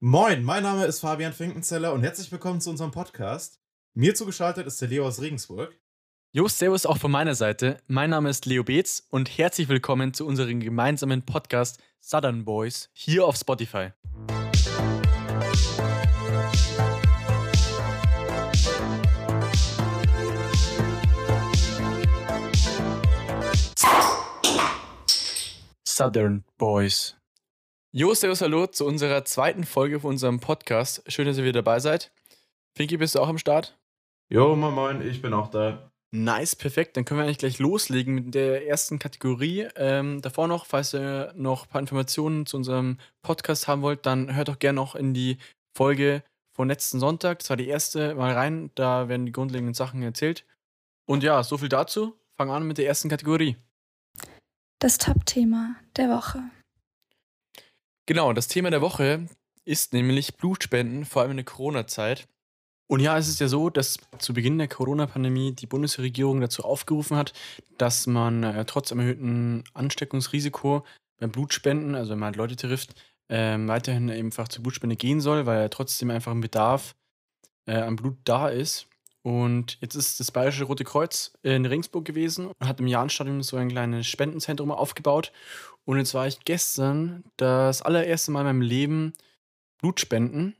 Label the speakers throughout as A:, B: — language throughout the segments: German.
A: Moin, mein Name ist Fabian Finkenzeller und herzlich willkommen zu unserem Podcast. Mir zugeschaltet ist der Leo aus Regensburg.
B: Jo, servus auch von meiner Seite. Mein Name ist Leo Beetz und herzlich willkommen zu unserem gemeinsamen Podcast Southern Boys hier auf Spotify. Southern Boys. Jo, servus, hallo zu unserer zweiten Folge von unserem Podcast. Schön, dass ihr wieder dabei seid. Finki, bist du auch am Start?
A: Jo, moin, moin, ich bin auch da.
B: Nice, perfekt. Dann können wir eigentlich gleich loslegen mit der ersten Kategorie. Ähm, davor noch, falls ihr noch ein paar Informationen zu unserem Podcast haben wollt, dann hört doch gerne noch in die Folge von letzten Sonntag. Das war die erste mal rein. Da werden die grundlegenden Sachen erzählt. Und ja, so viel dazu. Fangen an mit der ersten Kategorie.
C: Das Top-Thema der Woche.
B: Genau, das Thema der Woche ist nämlich Blutspenden, vor allem in der Corona-Zeit. Und ja, es ist ja so, dass zu Beginn der Corona-Pandemie die Bundesregierung dazu aufgerufen hat, dass man äh, trotz einem erhöhten Ansteckungsrisiko beim Blutspenden, also wenn man halt Leute trifft, äh, weiterhin einfach zur Blutspende gehen soll, weil ja trotzdem einfach ein Bedarf äh, an Blut da ist. Und jetzt ist das Bayerische Rote Kreuz in Regensburg gewesen und hat im Jahnstadion so ein kleines Spendenzentrum aufgebaut. Und jetzt war ich gestern das allererste Mal in meinem Leben Blut spenden.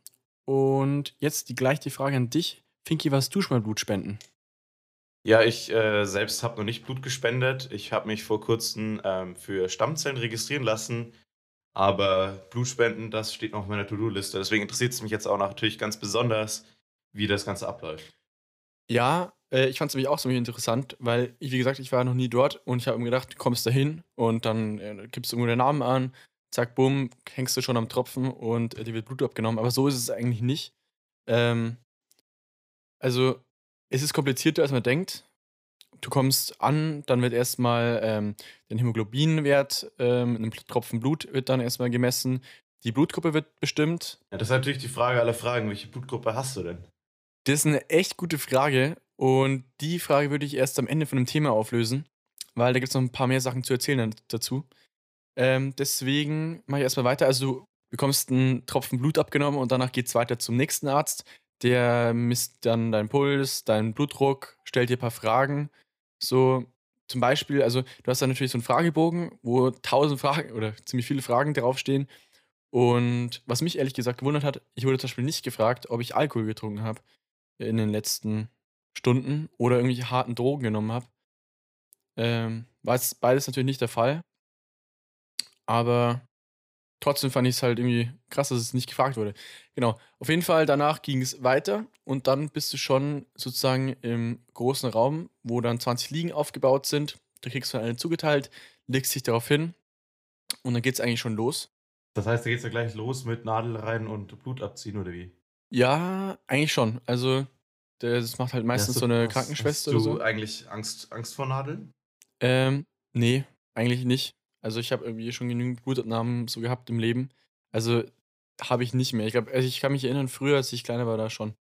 B: Und jetzt die, gleich die Frage an dich. Finki, was du schon mal Blut spenden?
A: Ja, ich äh, selbst habe noch nicht Blut gespendet. Ich habe mich vor kurzem ähm, für Stammzellen registrieren lassen. Aber Blutspenden, das steht noch auf meiner To-Do-Liste. Deswegen interessiert es mich jetzt auch natürlich ganz besonders, wie das Ganze abläuft.
B: Ja, äh, ich fand es nämlich auch so interessant, weil, ich, wie gesagt, ich war noch nie dort und ich habe mir gedacht, du kommst da hin und dann äh, gibst du irgendwo den Namen an, zack, bumm, hängst du schon am Tropfen und äh, dir wird Blut abgenommen. Aber so ist es eigentlich nicht. Ähm, also, es ist komplizierter, als man denkt. Du kommst an, dann wird erstmal ähm, der Hämoglobinwert ähm, in einem Tropfen Blut wird dann erstmal gemessen. Die Blutgruppe wird bestimmt.
A: Ja, das ist natürlich die Frage aller Fragen. Welche Blutgruppe hast du denn?
B: Das ist eine echt gute Frage und die Frage würde ich erst am Ende von dem Thema auflösen, weil da gibt es noch ein paar mehr Sachen zu erzählen dazu. Ähm, deswegen mache ich erstmal weiter. Also du bekommst einen Tropfen Blut abgenommen und danach geht es weiter zum nächsten Arzt. Der misst dann deinen Puls, deinen Blutdruck, stellt dir ein paar Fragen. So zum Beispiel, also du hast dann natürlich so einen Fragebogen, wo tausend Fragen oder ziemlich viele Fragen draufstehen. Und was mich ehrlich gesagt gewundert hat, ich wurde zum Beispiel nicht gefragt, ob ich Alkohol getrunken habe in den letzten Stunden oder irgendwelche harten Drogen genommen habe. Ähm, war jetzt beides natürlich nicht der Fall. Aber trotzdem fand ich es halt irgendwie krass, dass es nicht gefragt wurde. Genau. Auf jeden Fall, danach ging es weiter und dann bist du schon sozusagen im großen Raum, wo dann 20 Liegen aufgebaut sind. Du kriegst dann eine zugeteilt, legst dich darauf hin und dann geht es eigentlich schon los.
A: Das heißt, da geht es ja gleich los mit Nadel rein und Blut abziehen, oder wie?
B: Ja, eigentlich schon. Also, das macht halt meistens
A: Hast
B: so eine
A: hast,
B: Krankenschwester
A: hast
B: oder
A: du
B: so.
A: eigentlich Angst, Angst vor Nadeln?
B: Ähm, nee, eigentlich nicht. Also, ich habe irgendwie schon genügend Blutabnahmen so gehabt im Leben. Also, habe ich nicht mehr. Ich glaube, also ich kann mich erinnern, früher, als ich kleiner war, da schon.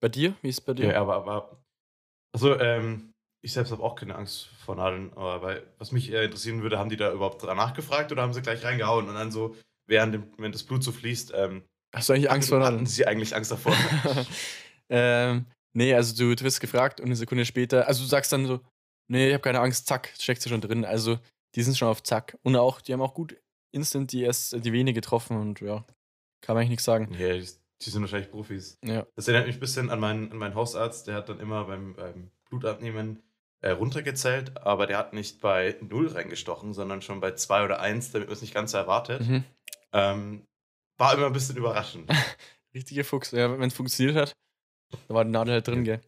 B: Bei dir? Wie ist es bei dir?
A: Ja, aber, aber also, ähm, ich selbst habe auch keine Angst vor Nadeln, aber weil, was mich eher interessieren würde, haben die da überhaupt danach gefragt oder haben sie gleich reingehauen und dann so, während, dem, während das Blut so fließt, ähm,
B: Hast du eigentlich Angst vor
A: hatten sie eigentlich Angst davor?
B: ähm, nee, also du, du wirst gefragt und eine Sekunde später, also du sagst dann so, nee, ich habe keine Angst, zack, steckst du schon drin. Also die sind schon auf zack. Und auch, die haben auch gut instant die erst die Vene getroffen und ja, kann man eigentlich nichts sagen.
A: ja, die, die sind wahrscheinlich Profis.
B: Ja.
A: Das erinnert mich ein bisschen an meinen, an meinen Hausarzt, der hat dann immer beim, beim Blutabnehmen äh, runtergezählt, aber der hat nicht bei 0 reingestochen, sondern schon bei 2 oder 1, damit man es nicht ganz so erwartet.
B: Mhm.
A: Ähm, war immer ein bisschen überraschend.
B: Richtiger Fuchs. Ja, wenn es funktioniert hat, da war die Nadel halt drin, gell?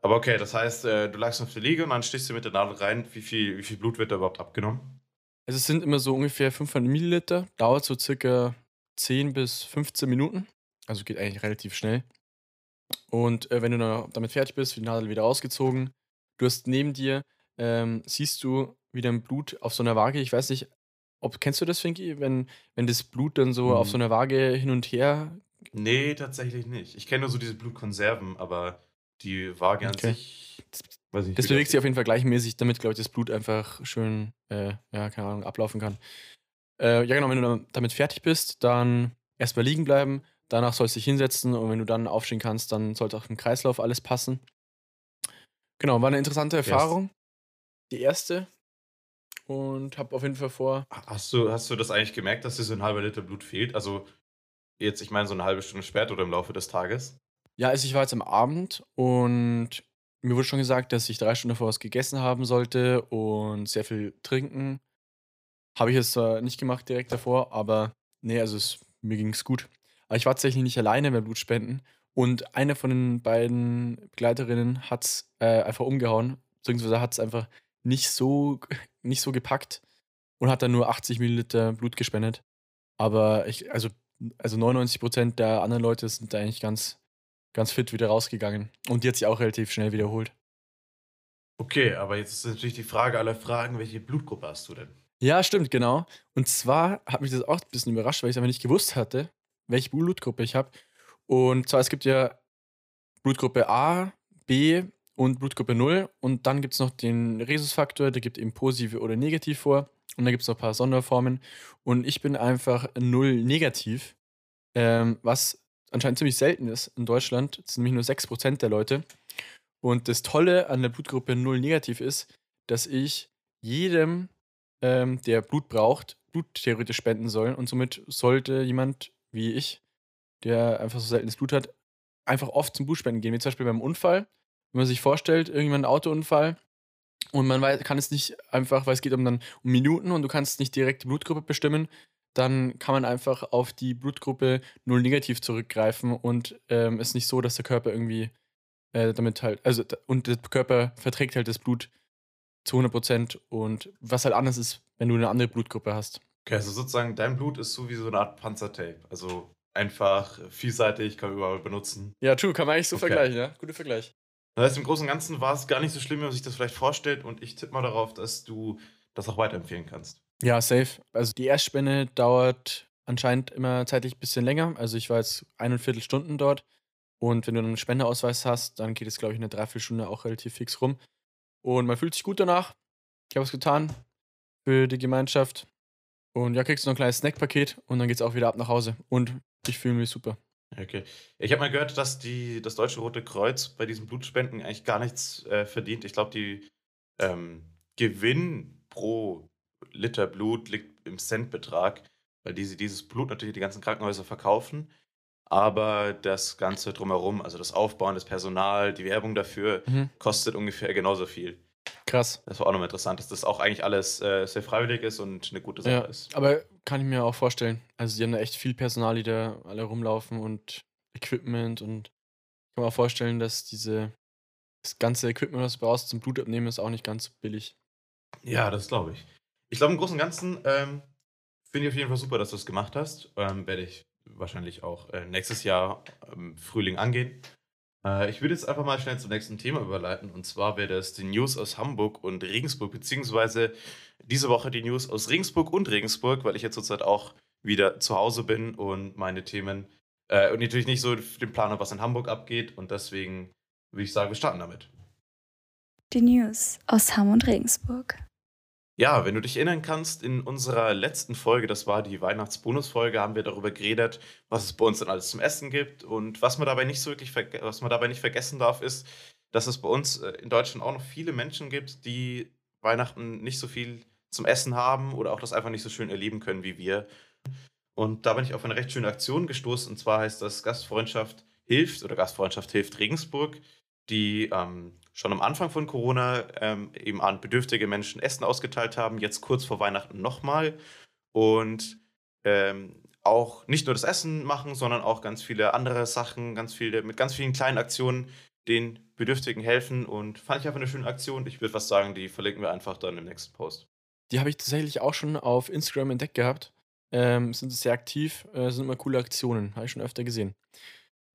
A: Aber okay, das heißt, äh, du lagst auf der Liege und dann stichst du mit der Nadel rein. Wie viel, wie viel Blut wird da überhaupt abgenommen?
B: Also es sind immer so ungefähr 500 Milliliter, dauert so circa 10 bis 15 Minuten. Also geht eigentlich relativ schnell. Und äh, wenn du dann damit fertig bist, wird die Nadel wieder ausgezogen. Du hast neben dir, ähm, siehst du wieder ein Blut auf so einer Waage. Ich weiß nicht, ob kennst du das, Finky, wenn, wenn das Blut dann so
A: Hm.
B: auf so einer Waage hin und her.
A: Nee, tatsächlich nicht. Ich kenne nur so diese Blutkonserven, aber die Waage an
B: Okay.
A: sich. Weiß nicht,
B: Das bewegt sich auf jeden Fall gleichmäßig, damit, glaube ich, das Blut einfach schön, äh, ja, keine Ahnung, ablaufen kann. Äh, ja, genau, wenn du damit fertig bist, dann erstmal liegen bleiben, danach sollst du dich hinsetzen und wenn du dann aufstehen kannst, dann sollte auch im Kreislauf alles passen. Genau, war eine interessante Erfahrung. Die erste. Und habe auf jeden Fall vor.
A: Hast du, hast du das eigentlich gemerkt, dass dir so ein halber Liter Blut fehlt? Also jetzt, ich meine, so eine halbe Stunde später oder im Laufe des Tages?
B: Ja, also ich war jetzt am Abend und mir wurde schon gesagt, dass ich drei Stunden davor was gegessen haben sollte und sehr viel trinken. Habe ich jetzt zwar nicht gemacht direkt davor, aber nee, also es, mir ging es gut. Aber ich war tatsächlich nicht alleine beim Blutspenden und eine von den beiden Begleiterinnen hat es äh, einfach umgehauen, beziehungsweise hat es einfach nicht so, nicht so gepackt und hat dann nur 80 Milliliter Blut gespendet. Aber ich, also, also 99 Prozent der anderen Leute sind da eigentlich ganz, ganz fit wieder rausgegangen. Und die hat sich auch relativ schnell wiederholt.
A: Okay, aber jetzt ist natürlich die Frage aller Fragen, welche Blutgruppe hast du denn?
B: Ja, stimmt, genau. Und zwar hat mich das auch ein bisschen überrascht, weil ich es aber nicht gewusst hatte, welche Blutgruppe ich habe. Und zwar, es gibt ja Blutgruppe A, B und Blutgruppe 0. Und dann gibt es noch den Rhesusfaktor, der gibt eben positiv oder negativ vor. Und da gibt es noch ein paar Sonderformen. Und ich bin einfach 0 negativ, ähm, was anscheinend ziemlich selten ist in Deutschland. Das sind nämlich nur 6% der Leute. Und das Tolle an der Blutgruppe 0 negativ ist, dass ich jedem, ähm, der Blut braucht, Blut theoretisch spenden soll. Und somit sollte jemand wie ich, der einfach so seltenes Blut hat, einfach oft zum Blutspenden gehen. Wie zum Beispiel beim Unfall. Wenn man sich vorstellt, irgendwann ein Autounfall und man weiß, kann es nicht einfach, weil es geht um dann um Minuten und du kannst nicht direkt die Blutgruppe bestimmen, dann kann man einfach auf die Blutgruppe 0 negativ zurückgreifen und ähm, ist nicht so, dass der Körper irgendwie äh, damit halt, also und der Körper verträgt halt das Blut zu 100% und was halt anders ist, wenn du eine andere Blutgruppe hast.
A: Okay, also sozusagen dein Blut ist so wie so eine Art Panzertape. Also einfach vielseitig, kann man überall benutzen.
B: Ja, true, kann man eigentlich so okay. vergleichen, ja? Guter Vergleich.
A: Das heißt, im Großen und Ganzen war es gar nicht so schlimm, wie man sich das vielleicht vorstellt und ich tippe mal darauf, dass du das auch weiterempfehlen kannst.
B: Ja, safe. Also die Erstspende dauert anscheinend immer zeitlich ein bisschen länger. Also ich war jetzt eineinviertel Stunden dort und wenn du einen Spendeausweis hast, dann geht es, glaube ich, eine Dreiviertelstunde auch relativ fix rum. Und man fühlt sich gut danach. Ich habe es getan für die Gemeinschaft. Und ja, kriegst du noch ein kleines Snackpaket und dann geht's auch wieder ab nach Hause. Und ich fühle mich super.
A: Okay. Ich habe mal gehört, dass die, das Deutsche Rote Kreuz bei diesen Blutspenden eigentlich gar nichts äh, verdient. Ich glaube, die ähm, Gewinn pro Liter Blut liegt im Centbetrag, weil diese, dieses Blut natürlich die ganzen Krankenhäuser verkaufen. Aber das Ganze drumherum, also das Aufbauen, das Personal, die Werbung dafür, mhm. kostet ungefähr genauso viel.
B: Krass.
A: Das war auch nochmal interessant, dass das auch eigentlich alles äh, sehr freiwillig ist und eine gute Sache ja, ist.
B: Aber kann ich mir auch vorstellen. Also, die haben da echt viel Personal, die da alle rumlaufen und Equipment und ich kann mir auch vorstellen, dass diese das ganze Equipment, was du brauchst zum Blutabnehmen, ist auch nicht ganz billig.
A: Ja, das glaube ich. Ich glaube, im Großen und Ganzen ähm, finde ich auf jeden Fall super, dass du es gemacht hast. Ähm, Werde ich wahrscheinlich auch äh, nächstes Jahr im Frühling angehen. Äh, ich würde jetzt einfach mal schnell zum nächsten Thema überleiten. Und zwar wäre das die News aus Hamburg und Regensburg, beziehungsweise diese Woche die News aus Regensburg und Regensburg, weil ich jetzt zurzeit auch wieder zu Hause bin und meine Themen äh, und natürlich nicht so den Plan habe, was in Hamburg abgeht. Und deswegen würde ich sagen, wir starten damit.
C: Die News aus Hamm und Regensburg.
A: Ja, wenn du dich erinnern kannst, in unserer letzten Folge, das war die Weihnachtsbonusfolge, haben wir darüber geredet, was es bei uns dann alles zum Essen gibt. Und was man dabei nicht so wirklich, was man dabei nicht vergessen darf, ist, dass es bei uns äh, in Deutschland auch noch viele Menschen gibt, die Weihnachten nicht so viel zum Essen haben oder auch das einfach nicht so schön erleben können wie wir. Und da bin ich auf eine recht schöne Aktion gestoßen. Und zwar heißt das Gastfreundschaft hilft oder Gastfreundschaft hilft Regensburg, die ähm, schon am Anfang von Corona ähm, eben an bedürftige Menschen Essen ausgeteilt haben, jetzt kurz vor Weihnachten nochmal. Und ähm, auch nicht nur das Essen machen, sondern auch ganz viele andere Sachen, ganz viele, mit ganz vielen kleinen Aktionen den Bedürftigen helfen. Und fand ich einfach eine schöne Aktion. Ich würde fast sagen, die verlinken wir einfach dann im nächsten Post.
B: Die habe ich tatsächlich auch schon auf Instagram entdeckt gehabt. Ähm, sind sehr aktiv, äh, sind immer coole Aktionen, habe ich schon öfter gesehen.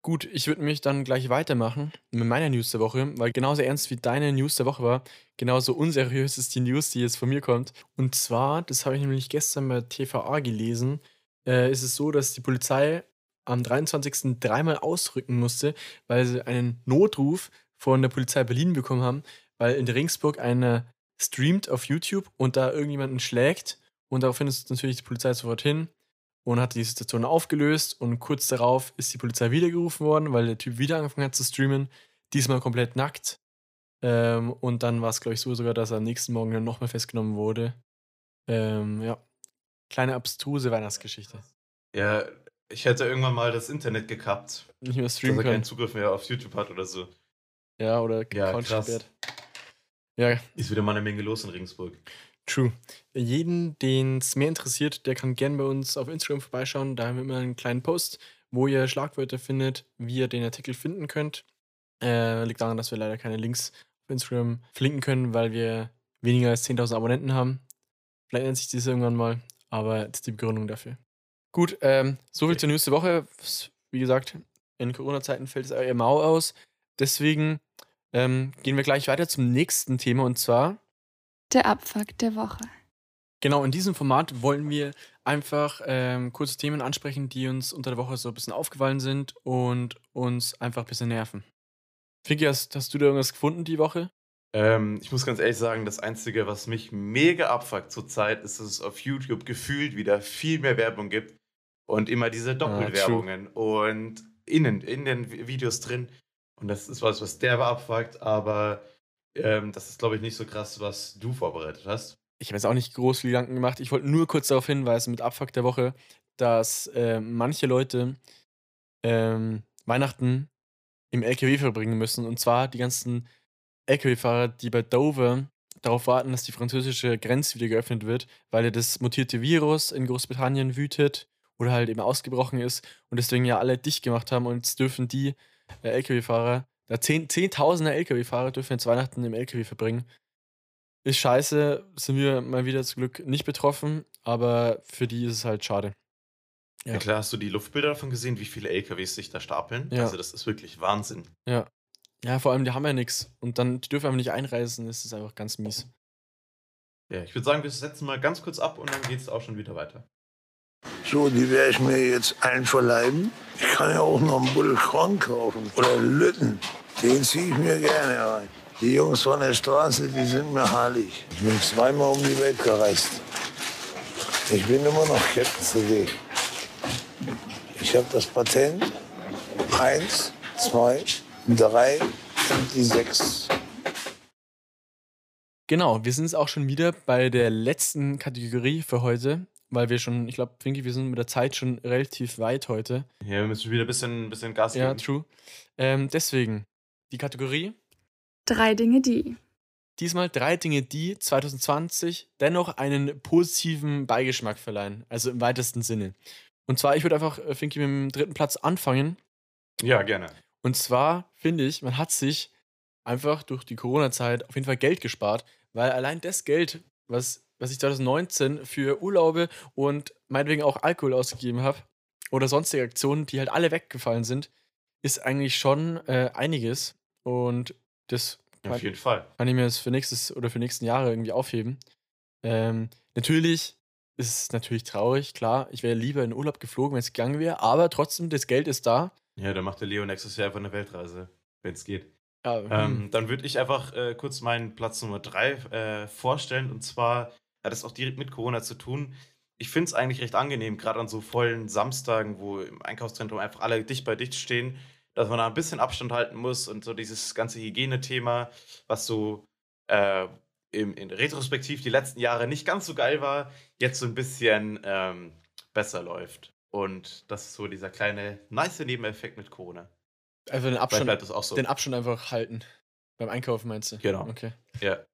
B: Gut, ich würde mich dann gleich weitermachen mit meiner News der Woche, weil genauso ernst wie deine News der Woche war, genauso unseriös ist die News, die jetzt von mir kommt. Und zwar, das habe ich nämlich gestern bei TVA gelesen, äh, ist es so, dass die Polizei am 23. dreimal ausrücken musste, weil sie einen Notruf von der Polizei Berlin bekommen haben, weil in Ringsburg einer streamt auf YouTube und da irgendjemanden schlägt und darauf findet natürlich die Polizei sofort hin und hat die Situation aufgelöst und kurz darauf ist die Polizei wiedergerufen worden, weil der Typ wieder angefangen hat zu streamen, diesmal komplett nackt. Ähm, und dann war es, glaube ich, so sogar, dass er am nächsten Morgen dann nochmal festgenommen wurde. Ähm, ja, kleine abstruse Weihnachtsgeschichte.
A: Ja, ich hätte irgendwann mal das Internet gekappt,
B: Nicht mehr
A: dass
B: streamen
A: er keinen
B: können.
A: Zugriff mehr auf YouTube hat oder so.
B: Ja, oder
A: Ja, krass.
B: Ja,
A: Ist wieder mal eine Menge los in Regensburg.
B: True. Jeden, den es mehr interessiert, der kann gerne bei uns auf Instagram vorbeischauen. Da haben wir immer einen kleinen Post, wo ihr Schlagwörter findet, wie ihr den Artikel finden könnt. Äh, liegt daran, dass wir leider keine Links auf Instagram verlinken können, weil wir weniger als 10.000 Abonnenten haben. Vielleicht ändert sich das irgendwann mal, aber das ist die Begründung dafür. Gut, ähm, soviel
A: Okay.
B: zur nächste Woche. Wie gesagt, in Corona-Zeiten fällt es eher mau aus. Deswegen ähm, gehen wir gleich weiter zum nächsten Thema und zwar
C: Der Abfuck der Woche.
B: Genau, in diesem Format wollen wir einfach ähm, kurze Themen ansprechen, die uns unter der Woche so ein bisschen aufgefallen sind und uns einfach ein bisschen nerven. Fiki, hast, hast du da irgendwas gefunden die Woche?
A: Ähm, ich muss ganz ehrlich sagen, das Einzige, was mich mega abfuckt zurzeit, ist, dass es auf YouTube gefühlt wieder viel mehr Werbung gibt und immer diese Doppelwerbungen und innen, in den Vi- Videos drin. Und das ist was, was der abfuckt, aber ähm, das ist, glaube ich, nicht so krass, was du vorbereitet hast.
B: Ich habe jetzt auch nicht groß viel Gedanken gemacht. Ich wollte nur kurz darauf hinweisen mit Abfuck der Woche, dass äh, manche Leute ähm, Weihnachten im LKW verbringen müssen. Und zwar die ganzen LKW-Fahrer, die bei Dover darauf warten, dass die französische Grenze wieder geöffnet wird, weil ja das mutierte Virus in Großbritannien wütet oder halt eben ausgebrochen ist und deswegen ja alle dicht gemacht haben und jetzt dürfen die äh, LKW-Fahrer, da zehn, Zehntausende LKW-Fahrer dürfen jetzt Weihnachten im LKW verbringen. Ist scheiße, sind wir mal wieder zum Glück nicht betroffen, aber für die ist es halt schade.
A: Ja.
B: Ja.
A: klar, hast du die Luftbilder davon gesehen, wie viele LKWs sich da stapeln?
B: Ja.
A: Also, das ist wirklich Wahnsinn.
B: Ja. Ja, vor allem, die haben ja nichts. Und dann, die dürfen einfach nicht einreisen, das ist einfach ganz mies.
A: Ja, ich würde sagen, wir setzen mal ganz kurz ab und dann geht es auch schon wieder weiter.
D: So, die werde ich mir jetzt einverleiben. Ich kann ja auch noch einen Buddel Korn kaufen. Oder Lütten. Den ziehe ich mir gerne rein. Die Jungs von der Straße, die sind mir heilig. Ich bin zweimal um die Welt gereist. Ich bin immer noch Captain CD. Ich habe das Patent. Eins, zwei, drei und die sechs.
B: Genau, wir sind jetzt auch schon wieder bei der letzten Kategorie für heute, weil wir schon, ich glaube, Finky, wir sind mit der Zeit schon relativ weit heute.
A: Ja, wir müssen wieder ein bisschen, bisschen Gas
B: Ja,
A: geben.
B: true. Ähm, deswegen, die Kategorie,
C: Drei Dinge, die.
B: diesmal drei Dinge, die 2020 dennoch einen positiven Beigeschmack verleihen. Also im weitesten Sinne. Und zwar, ich würde einfach, äh, Finky, mit dem dritten Platz anfangen.
A: Ja, gerne.
B: Und zwar finde ich, man hat sich einfach durch die Corona-Zeit auf jeden Fall Geld gespart, weil allein das Geld, was, was ich 2019 für Urlaube und meinetwegen auch Alkohol ausgegeben habe oder sonstige Aktionen, die halt alle weggefallen sind, ist eigentlich schon äh, einiges. Und das
A: Ja,
B: kann,
A: auf jeden Fall.
B: kann ich mir das für nächstes oder für nächsten Jahre irgendwie aufheben. Ähm, natürlich ist es natürlich traurig, klar. Ich wäre lieber in Urlaub geflogen, wenn es gegangen wäre, aber trotzdem, das Geld ist da.
A: Ja, dann macht der Leo nächstes Jahr einfach eine Weltreise, wenn es geht.
B: Ja,
A: Ähm, dann würde ich einfach äh, kurz meinen Platz Nummer drei äh, vorstellen. Und zwar hat es auch direkt mit Corona zu tun. Ich finde es eigentlich recht angenehm, gerade an so vollen Samstagen, wo im Einkaufszentrum einfach alle dicht bei dicht stehen, dass man da ein bisschen Abstand halten muss und so dieses ganze Hygienethema, was so äh, im, in Retrospektiv die letzten Jahre nicht ganz so geil war, jetzt so ein bisschen ähm, besser läuft. Und das ist so dieser kleine, nice Nebeneffekt mit Corona.
B: Einfach den Abstand,
A: so.
B: den Abstand einfach halten. Beim Einkaufen meinst du?
A: Genau.
B: Okay.
A: Ja.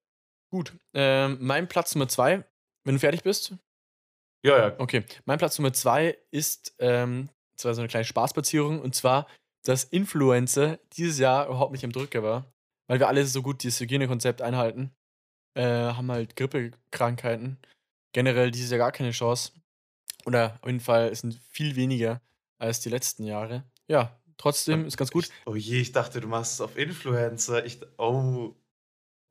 B: Gut. Ähm, mein Platz Nummer zwei, wenn du fertig bist.
A: Ja, ja.
B: Okay. Mein Platz Nummer zwei ist ähm, zwar so eine kleine Spaßplatzierung und zwar, dass Influencer dieses Jahr überhaupt nicht im Drücker war, weil wir alle so gut dieses Hygienekonzept einhalten. Äh, haben halt Grippekrankheiten. Generell dieses Jahr gar keine Chance. Oder auf jeden Fall es sind viel weniger als die letzten Jahre. Ja, trotzdem ist ganz gut.
A: Ich, oh je, ich dachte, du machst es auf Influencer. Ich, oh.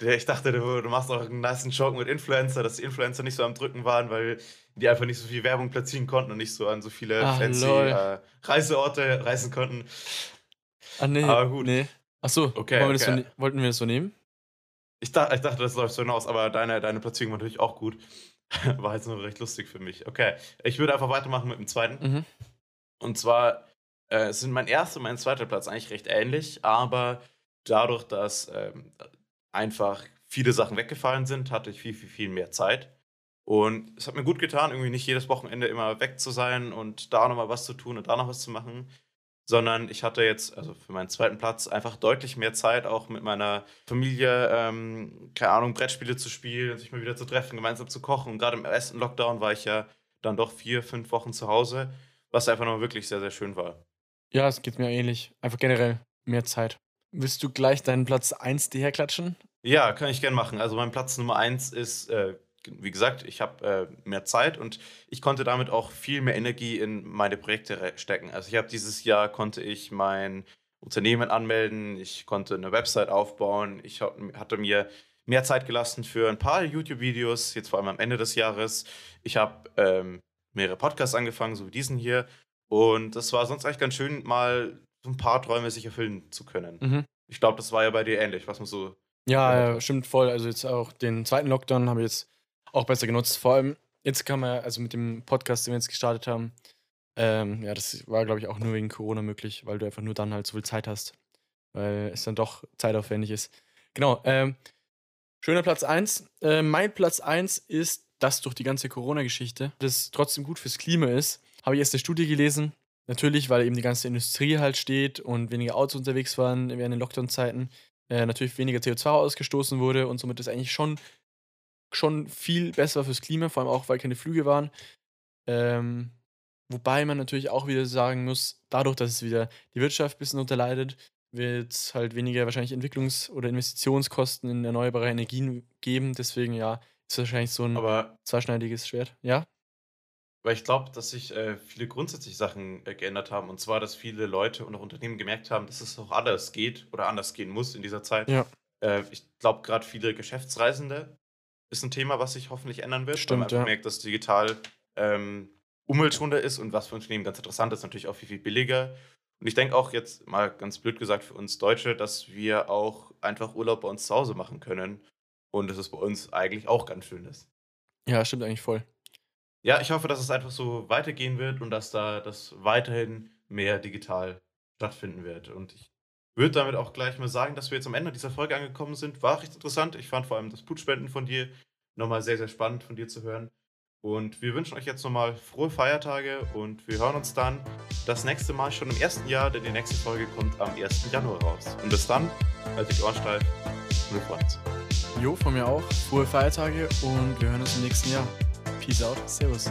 A: Ich dachte, du, du machst auch einen nice Joke mit Influencer, dass die Influencer nicht so am Drücken waren, weil die einfach nicht so viel Werbung platzieren konnten und nicht so an so viele
B: Ah,
A: fancy äh, Reiseorte reisen konnten.
B: Ah, nee.
A: Aber gut.
B: Nee. Achso,
A: Okay,
B: das so,
A: okay.
B: ne- wollten wir das so nehmen?
A: Ich, dachte, ich dachte, das läuft so hinaus, aber deine, deine Platzierung war natürlich auch gut. War jetzt nur recht lustig für mich. Okay, ich würde einfach weitermachen mit dem zweiten.
B: Mhm.
A: Und zwar äh, sind mein erster und mein zweiter Platz eigentlich recht ähnlich, aber dadurch, dass ähm, einfach viele Sachen weggefallen sind, hatte ich viel, viel, viel mehr Zeit. Und es hat mir gut getan, irgendwie nicht jedes Wochenende immer weg zu sein und da nochmal was zu tun und da noch was zu machen, sondern ich hatte jetzt, also für meinen zweiten Platz, einfach deutlich mehr Zeit, auch mit meiner Familie, ähm, keine Ahnung, Brettspiele zu spielen, sich mal wieder zu treffen, gemeinsam zu kochen. Und gerade im ersten Lockdown war ich ja dann doch vier, fünf Wochen zu Hause, was einfach noch wirklich sehr, sehr schön war.
B: Ja, es geht mir ähnlich. Einfach generell mehr Zeit. Willst du gleich deinen Platz 1 dir herklatschen?
A: Ja, kann ich gern machen. Also mein Platz Nummer 1 ist, äh, wie gesagt, ich habe äh, mehr Zeit und ich konnte damit auch viel mehr Energie in meine Projekte stecken. Also ich habe dieses Jahr konnte ich mein Unternehmen anmelden, ich konnte eine Website aufbauen, ich hatte mir mehr Zeit gelassen für ein paar YouTube-Videos, jetzt vor allem am Ende des Jahres. Ich habe ähm, mehrere Podcasts angefangen, so wie diesen hier. Und das war sonst eigentlich ganz schön, mal so ein paar Träume sich erfüllen zu können.
B: Mhm.
A: Ich glaube, das war ja bei dir ähnlich, was man so.
B: Ja, ja, stimmt voll. Also jetzt auch den zweiten Lockdown habe ich jetzt auch besser genutzt. Vor allem, jetzt kann man, also mit dem Podcast, den wir jetzt gestartet haben, ähm, ja, das war, glaube ich, auch nur wegen Corona möglich, weil du einfach nur dann halt so viel Zeit hast. Weil es dann doch zeitaufwendig ist. Genau, ähm, schöner Platz 1. Äh, mein Platz 1 ist, dass durch die ganze Corona-Geschichte das trotzdem gut fürs Klima ist. Habe ich erst eine Studie gelesen. Natürlich, weil eben die ganze Industrie halt steht und weniger Autos unterwegs waren während den Lockdown-Zeiten. Äh, natürlich weniger CO2 ausgestoßen wurde und somit ist eigentlich schon, schon viel besser fürs Klima, vor allem auch, weil keine Flüge waren. Ähm, wobei man natürlich auch wieder sagen muss, dadurch, dass es wieder die Wirtschaft ein bisschen unterleidet, wird es halt weniger wahrscheinlich Entwicklungs- oder Investitionskosten in erneuerbare Energien geben. Deswegen ja, ist es wahrscheinlich so ein
A: Aber
B: zweischneidiges Schwert. Ja?
A: weil ich glaube, dass sich äh, viele grundsätzlich Sachen äh, geändert haben. Und zwar, dass viele Leute und auch Unternehmen gemerkt haben, dass es auch anders geht oder anders gehen muss in dieser Zeit.
B: Ja.
A: Äh, ich glaube, gerade viele Geschäftsreisende ist ein Thema, was sich hoffentlich ändern wird.
B: Stimmt,
A: weil man
B: ja.
A: merkt, dass digital ähm, umweltschonender ist und was für Unternehmen ganz interessant ist, natürlich auch viel, viel billiger. Und ich denke auch jetzt mal ganz blöd gesagt für uns Deutsche, dass wir auch einfach Urlaub bei uns zu Hause machen können. Und dass es bei uns eigentlich auch ganz schön ist.
B: Ja, stimmt eigentlich voll.
A: Ja, ich hoffe, dass es einfach so weitergehen wird und dass da das weiterhin mehr digital stattfinden wird. Und ich würde damit auch gleich mal sagen, dass wir jetzt am Ende dieser Folge angekommen sind. War recht interessant. Ich fand vor allem das Blutspenden von dir nochmal sehr, sehr spannend von dir zu hören. Und wir wünschen euch jetzt nochmal frohe Feiertage und wir hören uns dann das nächste Mal schon im ersten Jahr, denn die nächste Folge kommt am 1. Januar raus. Und bis dann, halt die Ohren steif freuen uns.
B: Jo, von mir auch. Frohe Feiertage und wir hören uns im nächsten Jahr. Peace out. Servus.